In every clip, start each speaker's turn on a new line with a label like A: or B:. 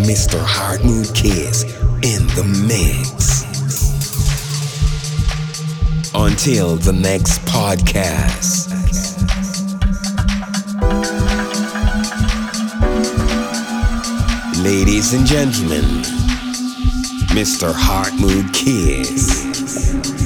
A: Mr. Hard Mood Kiss in the mix. Until the next podcast. Ladies and gentlemen, Mr. Heart Mood Kiss.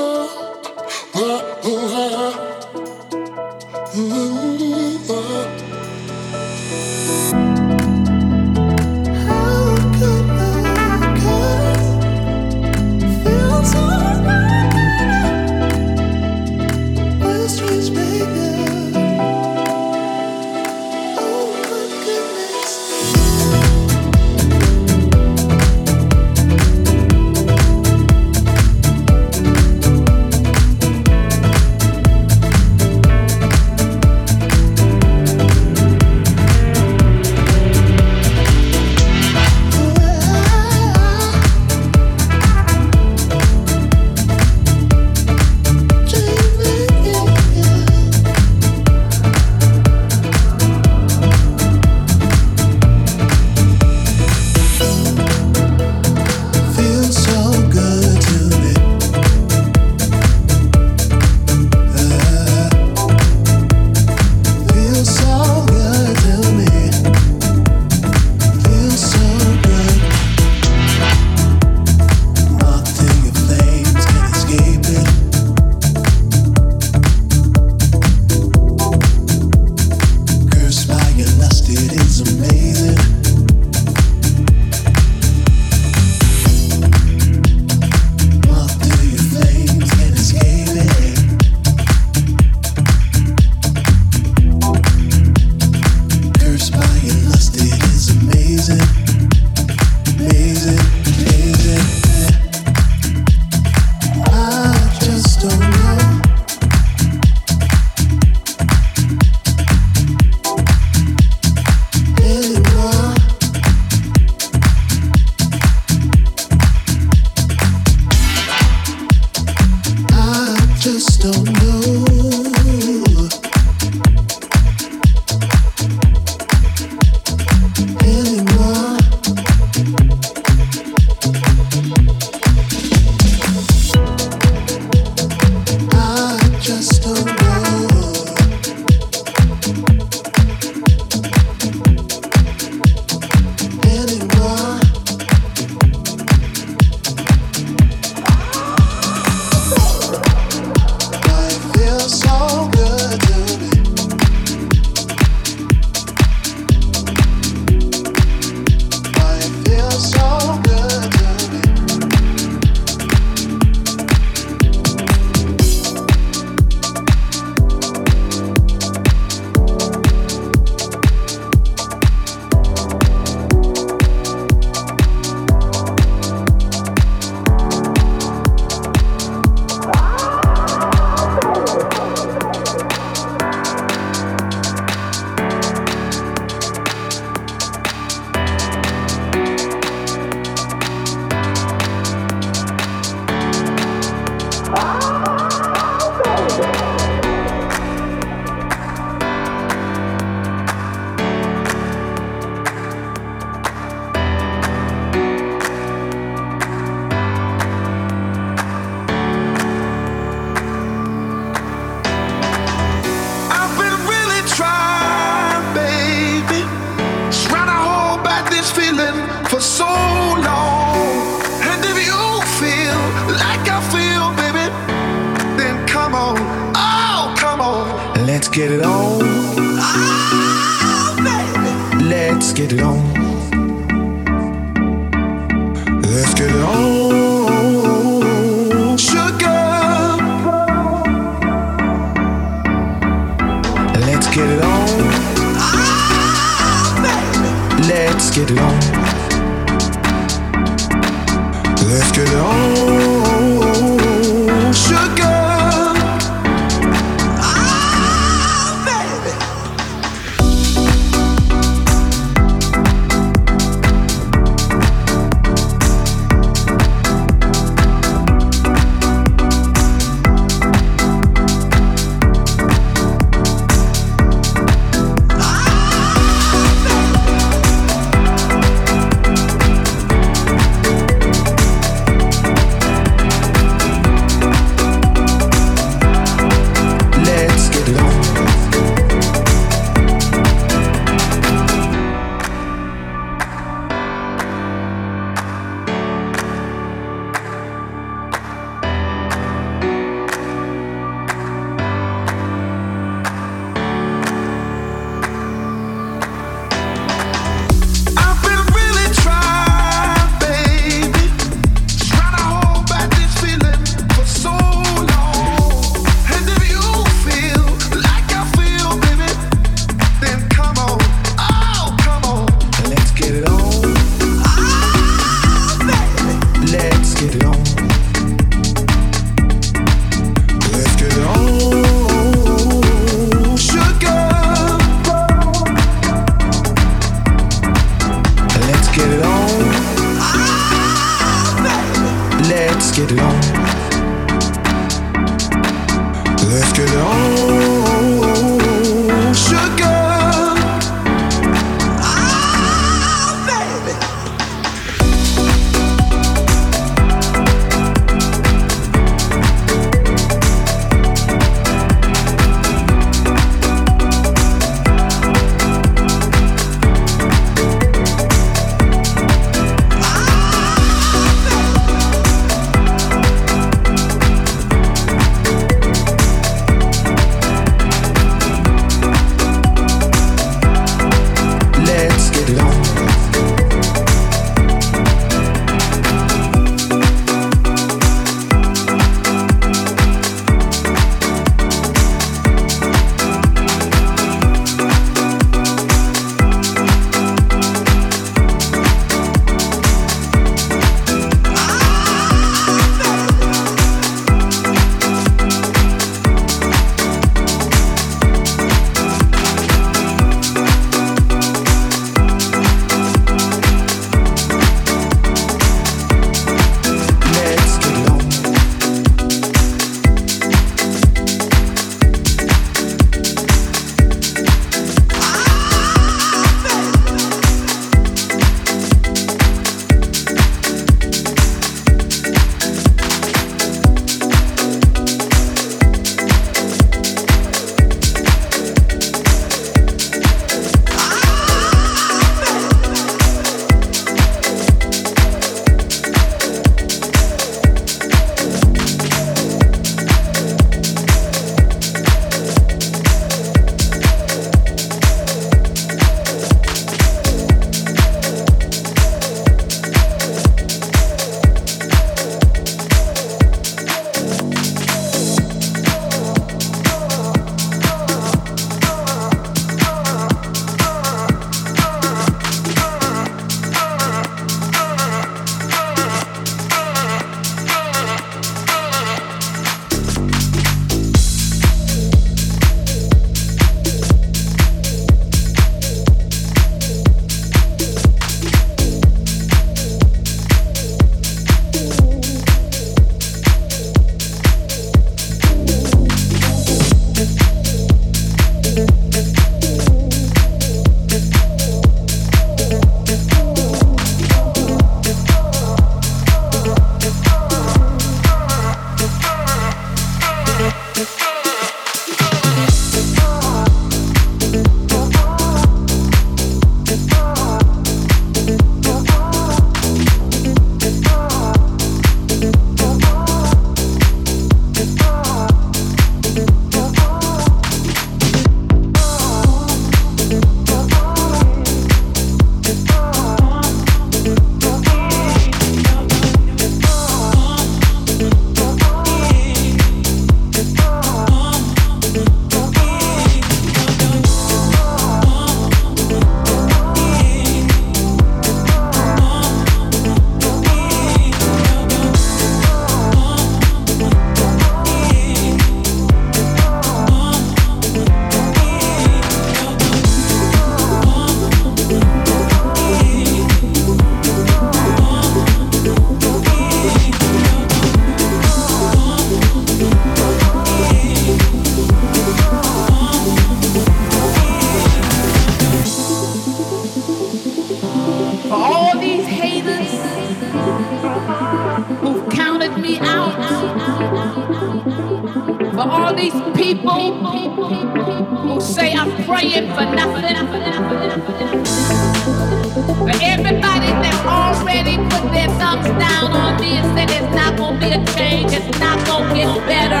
B: A change, it's not gonna get better.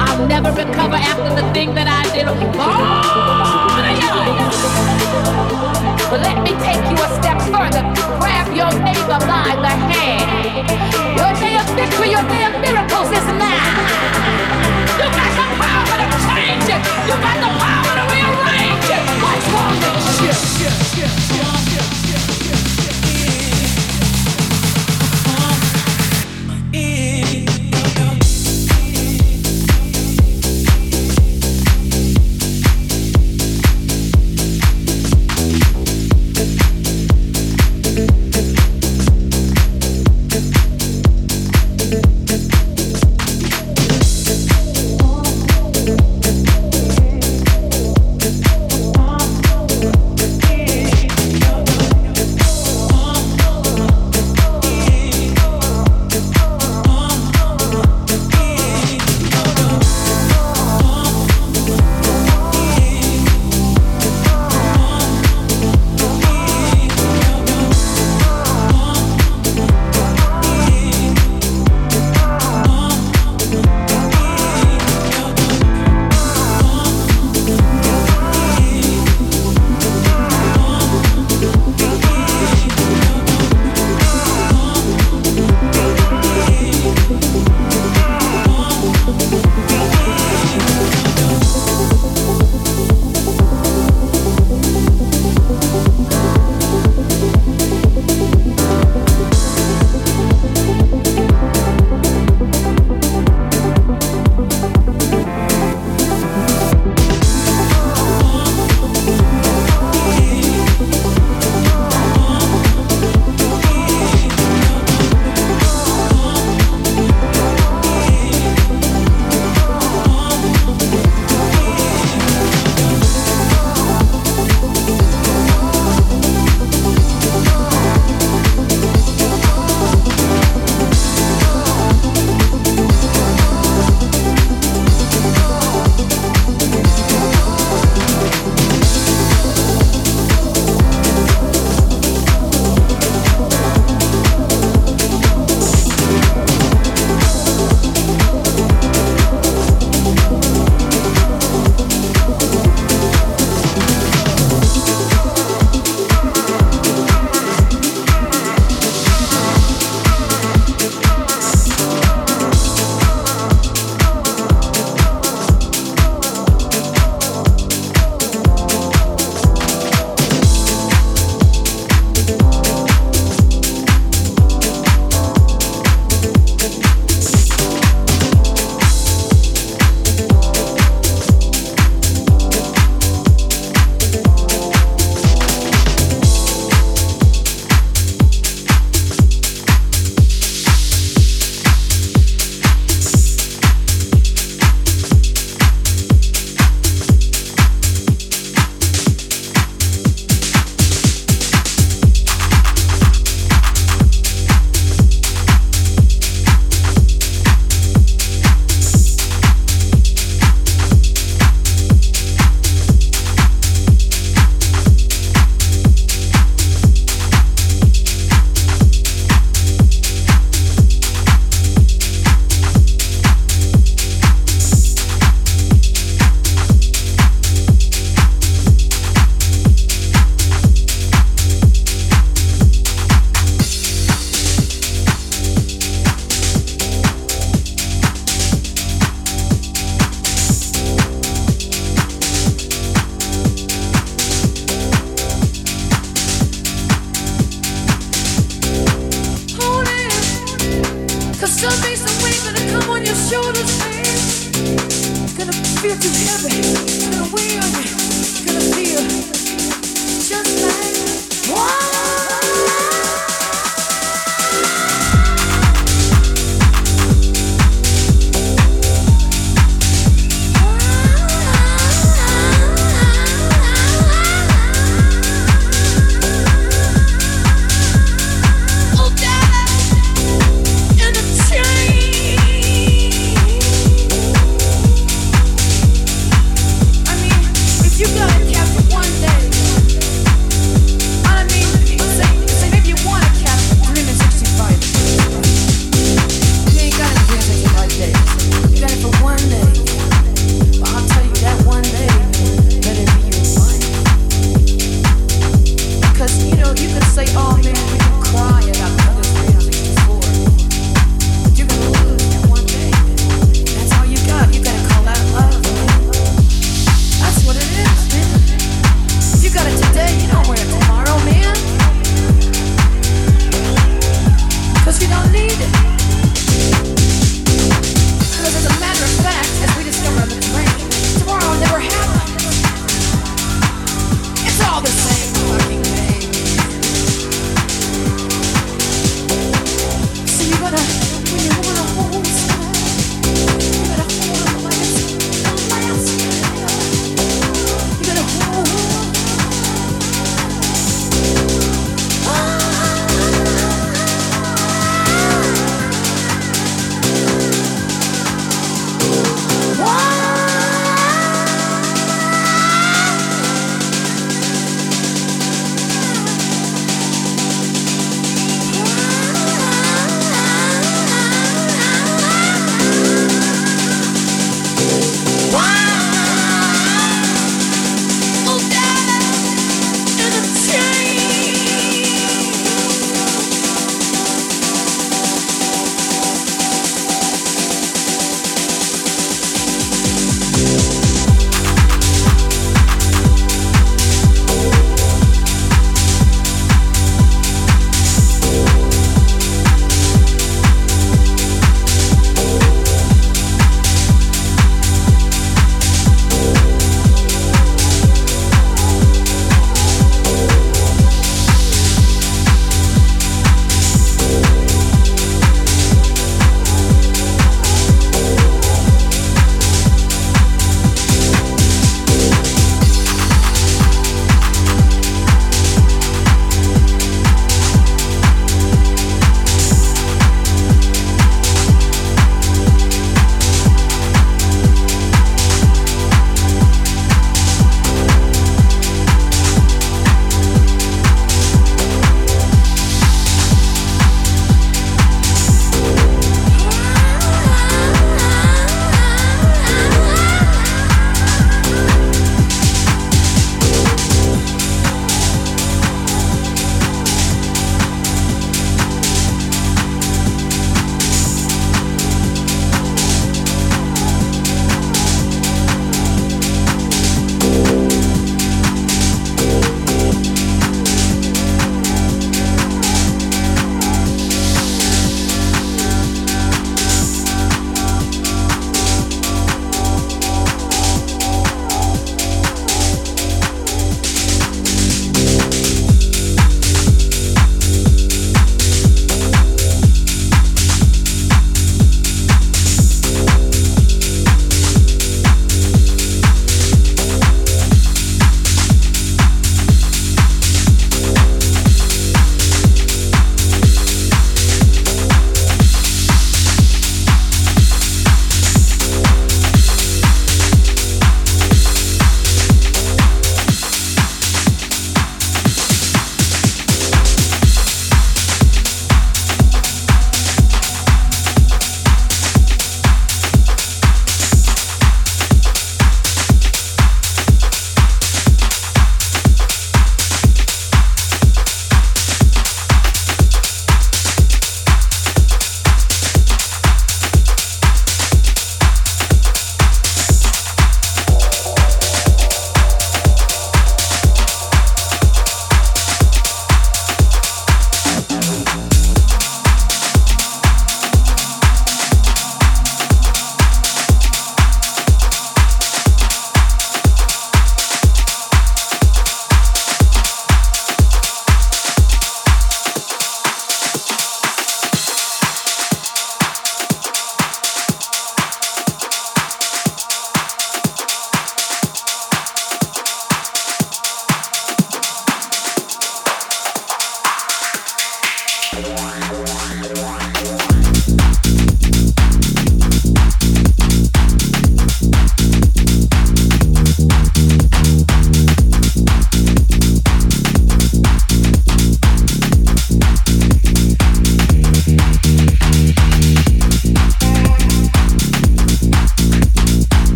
B: I'll never recover after the thing that I did. But let me take you a step further. Grab your neighbor by the hand. Your day of victory, your day of miracles is now. You got the power to change it. You got the power to rearrange it. What's wrong with you?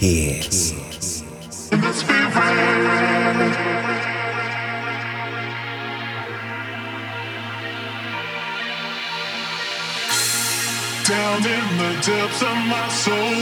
A: Kids.
C: Down in the depths of my soul,